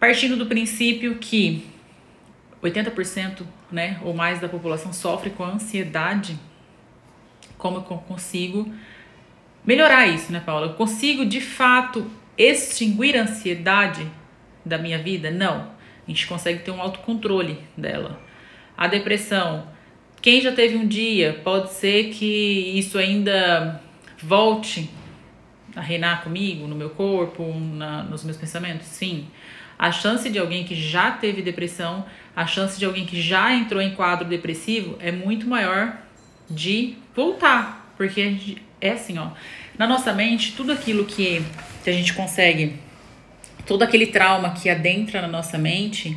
Partindo do princípio que 80% né, ou mais da população sofre com ansiedade, como eu consigo melhorar isso, né, Paula? Eu consigo de fato extinguir a ansiedade da minha vida? Não. A gente consegue ter um autocontrole dela. A depressão, quem já teve um dia, pode ser que isso ainda volte a reinar comigo, no meu corpo, na, nos meus pensamentos? Sim. A chance de alguém que já teve depressão, a chance de alguém que já entrou em quadro depressivo é muito maior de voltar. Porque é assim, ó. Na nossa mente, tudo aquilo que, que a gente consegue, todo aquele trauma que adentra na nossa mente,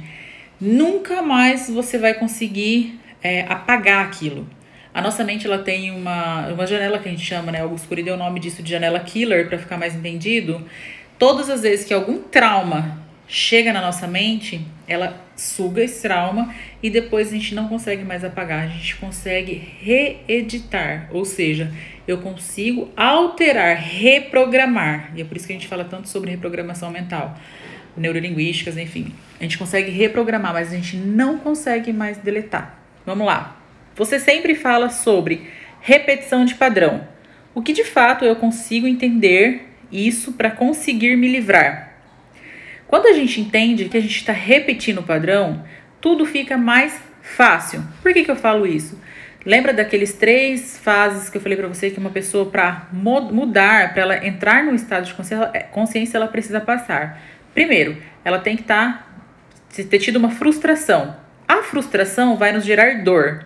nunca mais você vai conseguir é, apagar aquilo. A nossa mente ela tem uma, uma janela que a gente chama, né? Augusto Cury deu o nome disso de janela killer para ficar mais entendido. Todas as vezes que algum trauma chega na nossa mente, ela suga esse trauma e depois a gente não consegue mais apagar, a gente consegue reeditar, ou seja, eu consigo alterar, reprogramar. E é por isso que a gente fala tanto sobre reprogramação mental, neurolinguísticas, enfim. A gente consegue reprogramar, mas a gente não consegue mais deletar. Vamos lá. Você sempre fala sobre repetição de padrão. O que de fato eu consigo entender isso para conseguir me livrar? Quando a gente entende que a gente está repetindo o padrão, tudo fica mais fácil. Por que, que eu falo isso? Lembra daqueles três fases que eu falei para você que uma pessoa para mudar, para ela entrar no estado de consciência, ela precisa passar. Primeiro, ela tem que estar tá, ter tido uma frustração. A frustração vai nos gerar dor.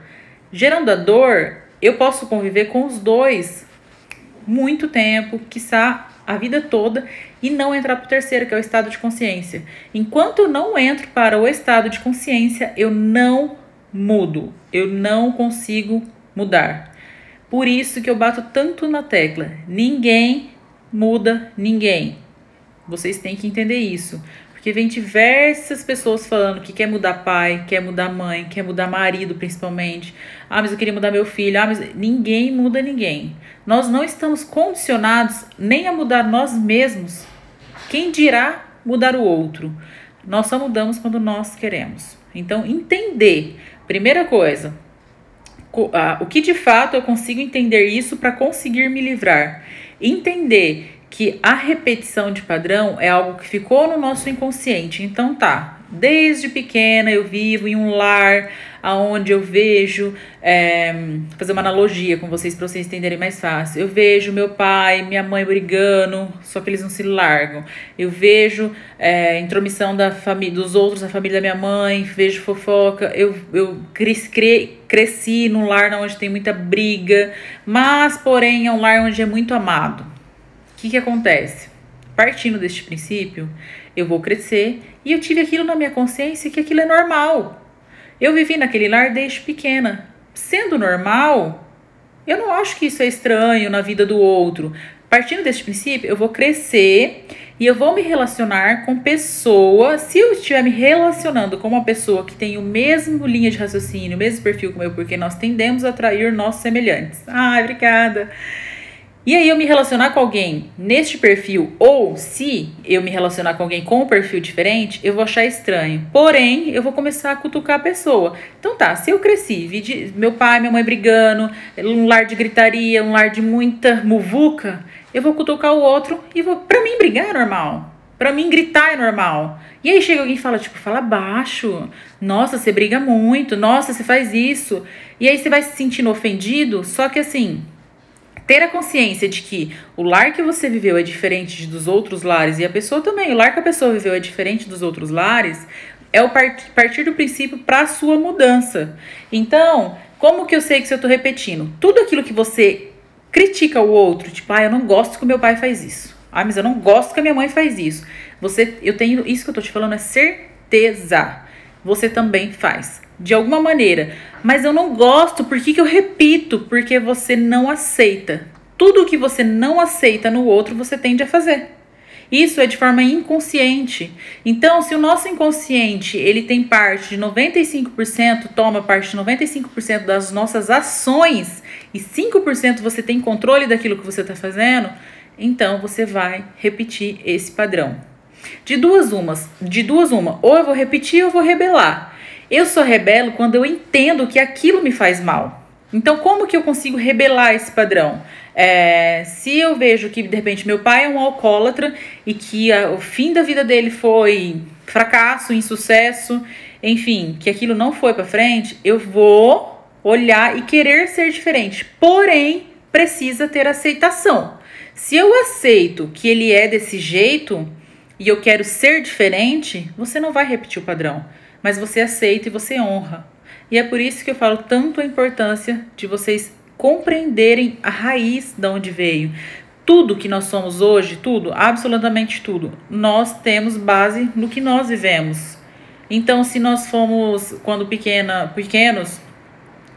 Gerando a dor, eu posso conviver com os dois muito tempo, quiçá a vida toda, e não entrar para o terceiro, que é o estado de consciência. Enquanto eu não entro para o estado de consciência, eu não mudo, eu não consigo mudar. Por isso que eu bato tanto na tecla: ninguém muda ninguém. Vocês têm que entender isso. Porque vem diversas pessoas falando que quer mudar pai, quer mudar mãe, quer mudar marido, principalmente. Ah, mas eu queria mudar meu filho. Ah, mas ninguém muda ninguém. Nós não estamos condicionados nem a mudar nós mesmos. Quem dirá mudar o outro? Nós só mudamos quando nós queremos. Então, entender. Primeira coisa, o que de fato eu consigo entender isso para conseguir me livrar. Entender que a repetição de padrão é algo que ficou no nosso inconsciente. Então tá, desde pequena eu vivo em um lar aonde eu vejo, é, fazer uma analogia com vocês para vocês entenderem mais fácil. Eu vejo meu pai, minha mãe brigando, só que eles não se largam. Eu vejo é, intromissão da família, dos outros, da família da minha mãe, vejo fofoca. Eu, eu cresci, cresci num lar onde tem muita briga, mas porém é um lar onde é muito amado que, que acontece? Partindo deste princípio, eu vou crescer e eu tive aquilo na minha consciência que aquilo é normal. Eu vivi naquele lar desde pequena. Sendo normal, eu não acho que isso é estranho na vida do outro. Partindo deste princípio, eu vou crescer e eu vou me relacionar com pessoas. Se eu estiver me relacionando com uma pessoa que tem o mesmo linha de raciocínio, o mesmo perfil que o meu, porque nós tendemos a atrair nossos semelhantes. Ah, obrigada. E aí eu me relacionar com alguém neste perfil, ou se eu me relacionar com alguém com um perfil diferente, eu vou achar estranho. Porém, eu vou começar a cutucar a pessoa. Então tá, se eu cresci, vi de, meu pai, minha mãe brigando, um lar de gritaria, um lar de muita muvuca, eu vou cutucar o outro e vou. Pra mim, brigar é normal. Pra mim, gritar é normal. E aí chega alguém e fala, tipo, fala baixo. Nossa, você briga muito. Nossa, você faz isso. E aí você vai se sentindo ofendido, só que assim, ter a consciência de que o lar que você viveu é diferente dos outros lares e a pessoa também, o lar que a pessoa viveu é diferente dos outros lares, é o part partir do princípio para a sua mudança. Então, como que eu sei que se eu estou repetindo? Tudo aquilo que você critica o outro, tipo, ah, eu não gosto que o meu pai faz isso. Ah, mas eu não gosto que a minha mãe faz isso. Você, eu tenho isso que eu tô te falando é certeza. Você também faz de alguma maneira. Mas eu não gosto, por que, que eu repito? Porque você não aceita. Tudo que você não aceita no outro, você tende a fazer. Isso é de forma inconsciente. Então, se o nosso inconsciente ele tem parte de 95%, toma parte de 95% das nossas ações e 5% você tem controle daquilo que você está fazendo, então você vai repetir esse padrão. De duas umas, de duas uma, ou eu vou repetir ou eu vou rebelar. Eu só rebelo quando eu entendo que aquilo me faz mal. Então, como que eu consigo rebelar esse padrão? É, se eu vejo que de repente meu pai é um alcoólatra e que a, o fim da vida dele foi fracasso, insucesso, enfim, que aquilo não foi para frente, eu vou olhar e querer ser diferente. Porém, precisa ter aceitação. Se eu aceito que ele é desse jeito e eu quero ser diferente, você não vai repetir o padrão, mas você aceita e você honra. E é por isso que eu falo tanto a importância de vocês compreenderem a raiz de onde veio. Tudo que nós somos hoje, tudo, absolutamente tudo, nós temos base no que nós vivemos. Então, se nós fomos, quando pequena, pequenos,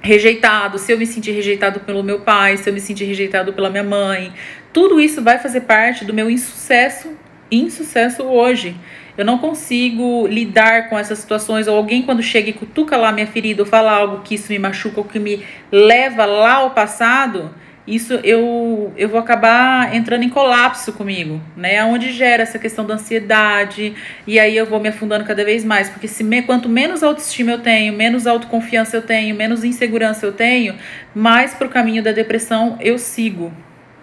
rejeitado, se eu me sentir rejeitado pelo meu pai, se eu me sentir rejeitado pela minha mãe, tudo isso vai fazer parte do meu insucesso, insucesso hoje. Eu não consigo lidar com essas situações, ou alguém quando chega e cutuca lá minha ferida, ou fala algo que isso me machuca, ou que me leva lá ao passado, isso eu, eu vou acabar entrando em colapso comigo, né? Onde gera essa questão da ansiedade, e aí eu vou me afundando cada vez mais, porque se me, quanto menos autoestima eu tenho, menos autoconfiança eu tenho, menos insegurança eu tenho, mais pro caminho da depressão eu sigo.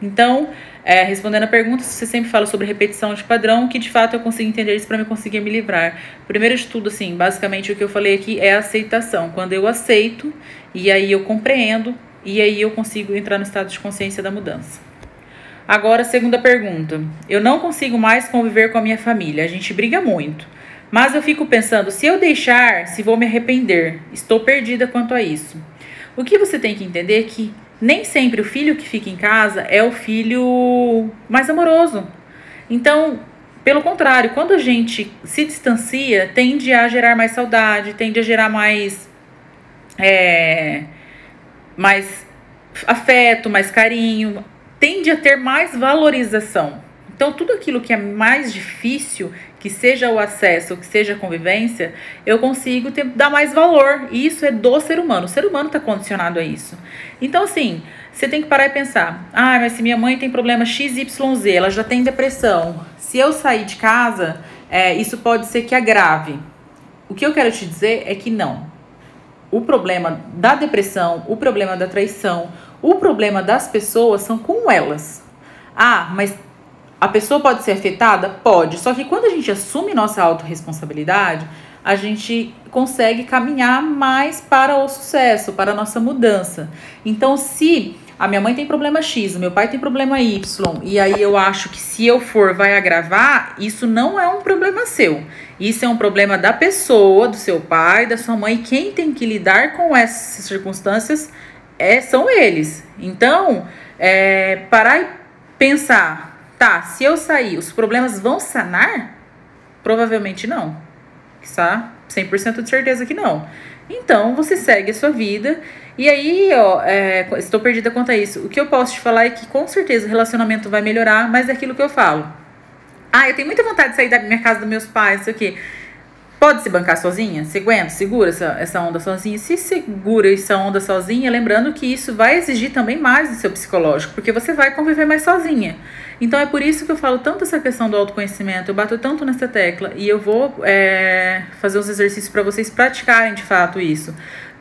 Então, é, respondendo a pergunta, você sempre fala sobre repetição de padrão, que de fato eu consigo entender isso para me conseguir me livrar. Primeiro de tudo, assim, basicamente o que eu falei aqui é a aceitação. Quando eu aceito e aí eu compreendo e aí eu consigo entrar no estado de consciência da mudança. Agora, segunda pergunta. Eu não consigo mais conviver com a minha família. A gente briga muito. Mas eu fico pensando, se eu deixar, se vou me arrepender. Estou perdida quanto a isso. O que você tem que entender é que nem sempre o filho que fica em casa é o filho mais amoroso. Então, pelo contrário, quando a gente se distancia, tende a gerar mais saudade, tende a gerar mais. É, mais afeto, mais carinho, tende a ter mais valorização. Então, tudo aquilo que é mais difícil, que seja o acesso, que seja a convivência, eu consigo ter, dar mais valor. E isso é do ser humano. O ser humano está condicionado a isso. Então, assim, você tem que parar e pensar: ah, mas se minha mãe tem problema XYZ, ela já tem depressão. Se eu sair de casa, é, isso pode ser que agrave. O que eu quero te dizer é que não. O problema da depressão, o problema da traição, o problema das pessoas são com elas. Ah, mas a pessoa pode ser afetada? Pode. Só que quando a gente assume nossa autorresponsabilidade, a gente consegue caminhar mais para o sucesso, para a nossa mudança. Então, se a minha mãe tem problema X, o meu pai tem problema Y, e aí eu acho que se eu for vai agravar, isso não é um problema seu. Isso é um problema da pessoa, do seu pai, da sua mãe. Quem tem que lidar com essas circunstâncias é, são eles. Então, é, parar e pensar Tá, se eu sair, os problemas vão sanar? Provavelmente não. Está 100% de certeza que não. Então, você segue a sua vida. E aí, ó, é, estou perdida quanto a isso. O que eu posso te falar é que com certeza o relacionamento vai melhorar, mas é aquilo que eu falo. Ah, eu tenho muita vontade de sair da minha casa dos meus pais, isso aqui. Pode se bancar sozinha? Se aguenta? Segura essa, essa onda sozinha? Se segura essa onda sozinha, lembrando que isso vai exigir também mais do seu psicológico, porque você vai conviver mais sozinha. Então é por isso que eu falo tanto essa questão do autoconhecimento, eu bato tanto nessa tecla e eu vou é, fazer uns exercícios para vocês praticarem de fato isso.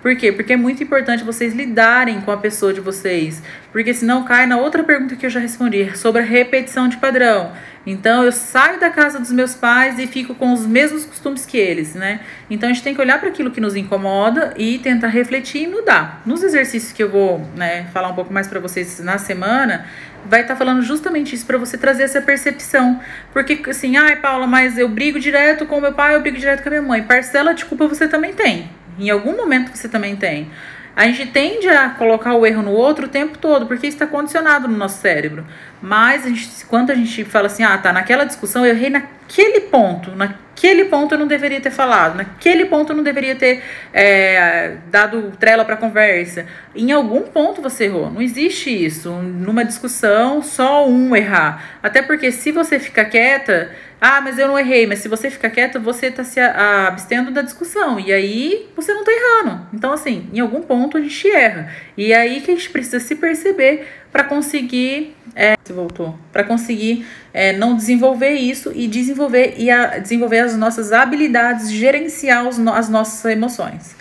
Por quê? Porque é muito importante vocês lidarem com a pessoa de vocês. Porque senão cai na outra pergunta que eu já respondi, sobre a repetição de padrão. Então eu saio da casa dos meus pais e fico com os mesmos costumes que eles, né? Então a gente tem que olhar para aquilo que nos incomoda e tentar refletir e mudar. Nos exercícios que eu vou, né, falar um pouco mais para vocês na semana, vai estar tá falando justamente isso para você trazer essa percepção. Porque assim, ai, Paula, mas eu brigo direto com meu pai, eu brigo direto com a minha mãe. Parcela de culpa você também tem. Em algum momento você também tem. A gente tende a colocar o erro no outro o tempo todo, porque isso está condicionado no nosso cérebro. Mas a gente, quando a gente fala assim, ah, tá, naquela discussão eu errei naquele ponto, naquele ponto eu não deveria ter falado, naquele ponto eu não deveria ter é, dado trela para conversa. Em algum ponto você errou. Não existe isso. Numa discussão, só um errar. Até porque se você ficar quieta, Ah, mas eu não errei. Mas se você ficar quieto, você tá se abstendo da discussão. E aí você não tá errando. Então, assim, em algum ponto a gente erra. E é aí que a gente precisa se perceber para conseguir. É, voltou. Para conseguir é, não desenvolver isso e desenvolver e a, desenvolver as nossas habilidades, gerenciar os, as nossas emoções.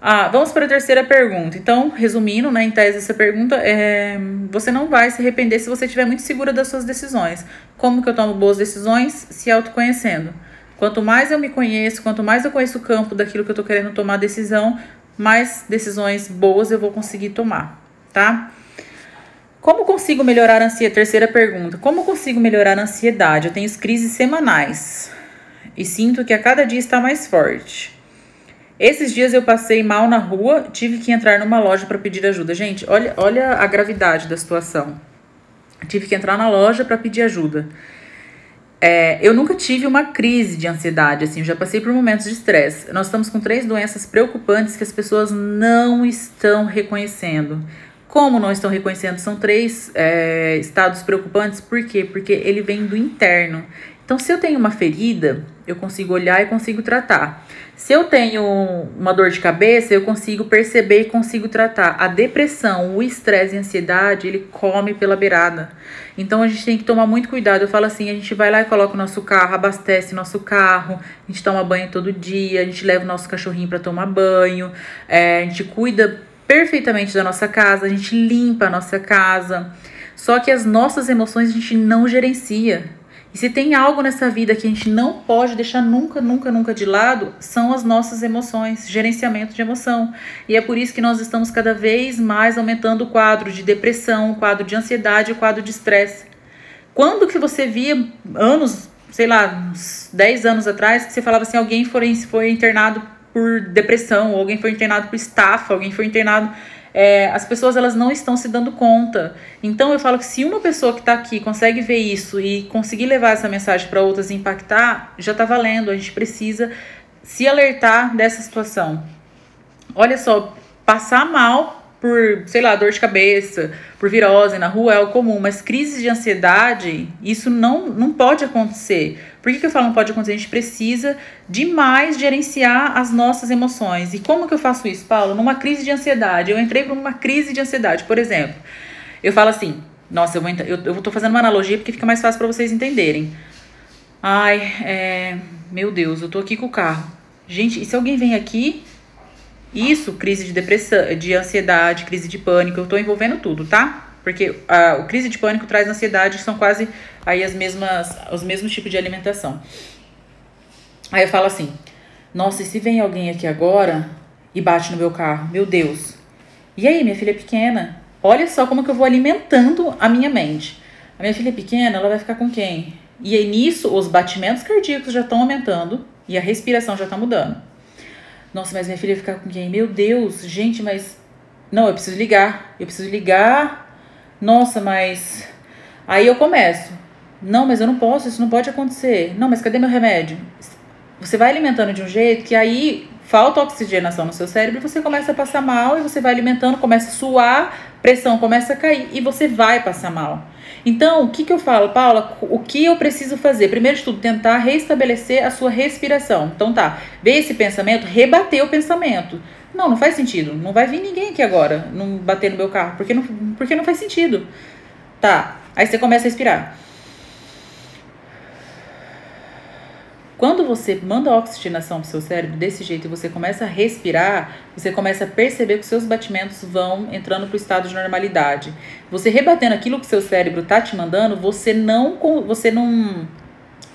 Ah, vamos para a terceira pergunta. Então, resumindo, né, em tese essa pergunta, é, você não vai se arrepender se você estiver muito segura das suas decisões. Como que eu tomo boas decisões? Se autoconhecendo. Quanto mais eu me conheço, quanto mais eu conheço o campo daquilo que eu estou querendo tomar decisão, mais decisões boas eu vou conseguir tomar, tá? Como consigo melhorar a ansiedade? Terceira pergunta. Como consigo melhorar a ansiedade? Eu tenho crises semanais e sinto que a cada dia está mais forte. Esses dias eu passei mal na rua, tive que entrar numa loja para pedir ajuda. Gente, olha, olha a gravidade da situação. Tive que entrar na loja para pedir ajuda. É, eu nunca tive uma crise de ansiedade, assim, já passei por momentos de estresse. Nós estamos com três doenças preocupantes que as pessoas não estão reconhecendo. Como não estão reconhecendo? São três é, estados preocupantes, por quê? Porque ele vem do interno. Então, se eu tenho uma ferida, eu consigo olhar e consigo tratar. Se eu tenho uma dor de cabeça, eu consigo perceber e consigo tratar. A depressão, o estresse e a ansiedade, ele come pela beirada. Então a gente tem que tomar muito cuidado. Eu falo assim, a gente vai lá e coloca o nosso carro, abastece o nosso carro, a gente toma banho todo dia, a gente leva o nosso cachorrinho para tomar banho, é, a gente cuida perfeitamente da nossa casa, a gente limpa a nossa casa. Só que as nossas emoções a gente não gerencia. E se tem algo nessa vida que a gente não pode deixar nunca, nunca, nunca de lado, são as nossas emoções, gerenciamento de emoção. E é por isso que nós estamos cada vez mais aumentando o quadro de depressão, o quadro de ansiedade, o quadro de estresse. Quando que você via anos, sei lá, uns 10 anos atrás, que você falava assim, alguém foi, foi internado por depressão, alguém foi internado por estafa, alguém foi internado é, as pessoas elas não estão se dando conta. Então eu falo que se uma pessoa que está aqui consegue ver isso e conseguir levar essa mensagem para outras e impactar, já está valendo. A gente precisa se alertar dessa situação. Olha só, passar mal por, sei lá, dor de cabeça, por virose na rua é o comum, mas crises de ansiedade, isso não, não pode acontecer. Por que, que eu falo não pode acontecer? A gente precisa demais gerenciar as nossas emoções. E como que eu faço isso, Paulo? Numa crise de ansiedade. Eu entrei por uma crise de ansiedade, por exemplo. Eu falo assim, nossa, eu vou eu, eu tô fazendo uma analogia porque fica mais fácil para vocês entenderem. Ai, é, meu Deus, eu tô aqui com o carro. Gente, e se alguém vem aqui isso, crise de depressão, de ansiedade, crise de pânico, eu tô envolvendo tudo, tá? Porque a, o crise de pânico traz ansiedade, são quase aí as mesmas, os mesmos tipos de alimentação. Aí eu falo assim: "Nossa, e se vem alguém aqui agora e bate no meu carro? Meu Deus. E aí, minha filha é pequena? Olha só como que eu vou alimentando a minha mente. A minha filha é pequena, ela vai ficar com quem? E aí nisso, os batimentos cardíacos já estão aumentando e a respiração já está mudando. Nossa, mas minha filha vai ficar com quem? Meu Deus, gente, mas. Não, eu preciso ligar. Eu preciso ligar. Nossa, mas. Aí eu começo. Não, mas eu não posso, isso não pode acontecer. Não, mas cadê meu remédio? Você vai alimentando de um jeito que aí falta oxigenação no seu cérebro, você começa a passar mal e você vai alimentando, começa a suar, pressão começa a cair e você vai passar mal. Então, o que, que eu falo, Paula? O que eu preciso fazer? Primeiro de tudo, tentar restabelecer a sua respiração. Então tá, ver esse pensamento, rebater o pensamento. Não, não faz sentido. Não vai vir ninguém aqui agora não bater no meu carro, porque não, porque não faz sentido. Tá, aí você começa a respirar. Quando você manda oxigenação para o seu cérebro desse jeito e você começa a respirar, você começa a perceber que seus batimentos vão entrando para o estado de normalidade. Você rebatendo aquilo que o seu cérebro tá te mandando, você não você não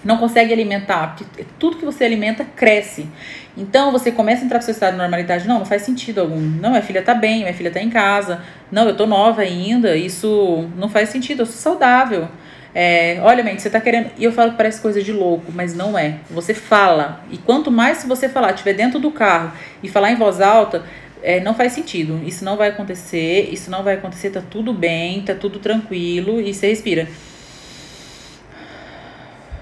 não consegue alimentar, porque tudo que você alimenta cresce. Então você começa a entrar para o seu estado de normalidade. Não, não faz sentido algum. Não, minha filha tá bem, minha filha tá em casa. Não, eu tô nova ainda. Isso não faz sentido. Eu sou saudável. É, olha, mente, você tá querendo. E eu falo que parece coisa de louco, mas não é. Você fala. E quanto mais você falar, estiver dentro do carro e falar em voz alta, é, não faz sentido. Isso não vai acontecer, isso não vai acontecer, tá tudo bem, tá tudo tranquilo e você respira.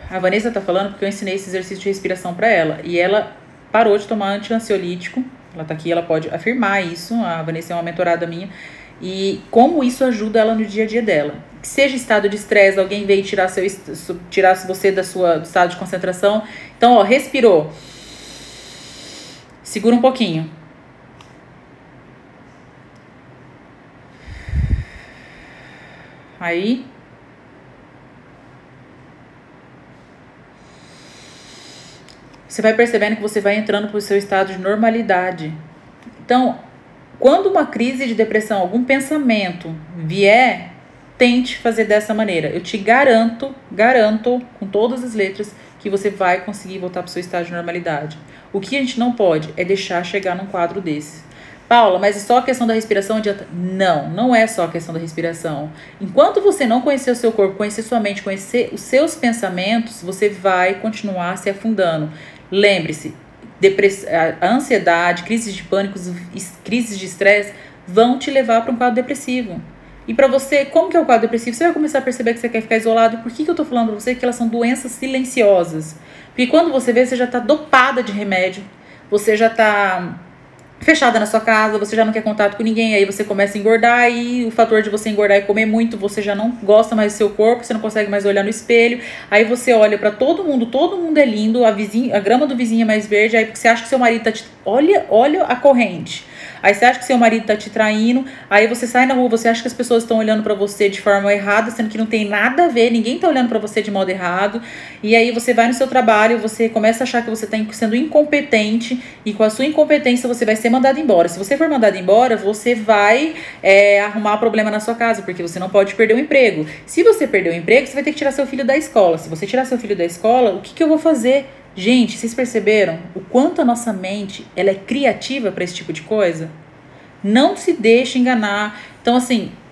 A Vanessa tá falando porque eu ensinei esse exercício de respiração para ela e ela parou de tomar anti-ansiolítico. Ela tá aqui, ela pode afirmar isso. A Vanessa é uma mentorada minha. E como isso ajuda ela no dia a dia dela. que seja estado de estresse, alguém veio tirar, seu, tirar você da sua do estado de concentração. Então, ó, respirou. Segura um pouquinho. Aí. Você vai percebendo que você vai entrando para o seu estado de normalidade. Então, quando uma crise de depressão, algum pensamento vier, tente fazer dessa maneira. Eu te garanto, garanto, com todas as letras, que você vai conseguir voltar para o seu estado de normalidade. O que a gente não pode é deixar chegar num quadro desse. Paula, mas é só a questão da respiração adianta? Não, não é só a questão da respiração. Enquanto você não conhecer o seu corpo, conhecer sua mente, conhecer os seus pensamentos, você vai continuar se afundando. Lembre-se, a ansiedade, crises de pânico, crises de estresse vão te levar para um quadro depressivo. E para você, como que é o quadro depressivo? Você vai começar a perceber que você quer ficar isolado. Por que, que eu tô falando para você que elas são doenças silenciosas? Porque quando você vê, você já tá dopada de remédio, você já tá fechada na sua casa, você já não quer contato com ninguém, aí você começa a engordar e o fator de você engordar e comer muito, você já não gosta mais do seu corpo, você não consegue mais olhar no espelho. Aí você olha para todo mundo, todo mundo é lindo, a vizinha, a grama do vizinho é mais verde, aí você acha que seu marido tá te... olha, olha a corrente. Aí você acha que seu marido tá te traindo, aí você sai na rua, você acha que as pessoas estão olhando para você de forma errada, sendo que não tem nada a ver, ninguém tá olhando para você de modo errado. E aí você vai no seu trabalho, você começa a achar que você tá sendo incompetente e com a sua incompetência você vai ser mandado embora. Se você for mandado embora, você vai é, arrumar problema na sua casa, porque você não pode perder o emprego. Se você perder o emprego, você vai ter que tirar seu filho da escola. Se você tirar seu filho da escola, o que, que eu vou fazer? Gente, vocês perceberam o quanto a nossa mente ela é criativa para esse tipo de coisa? Não se deixe enganar. Então, assim,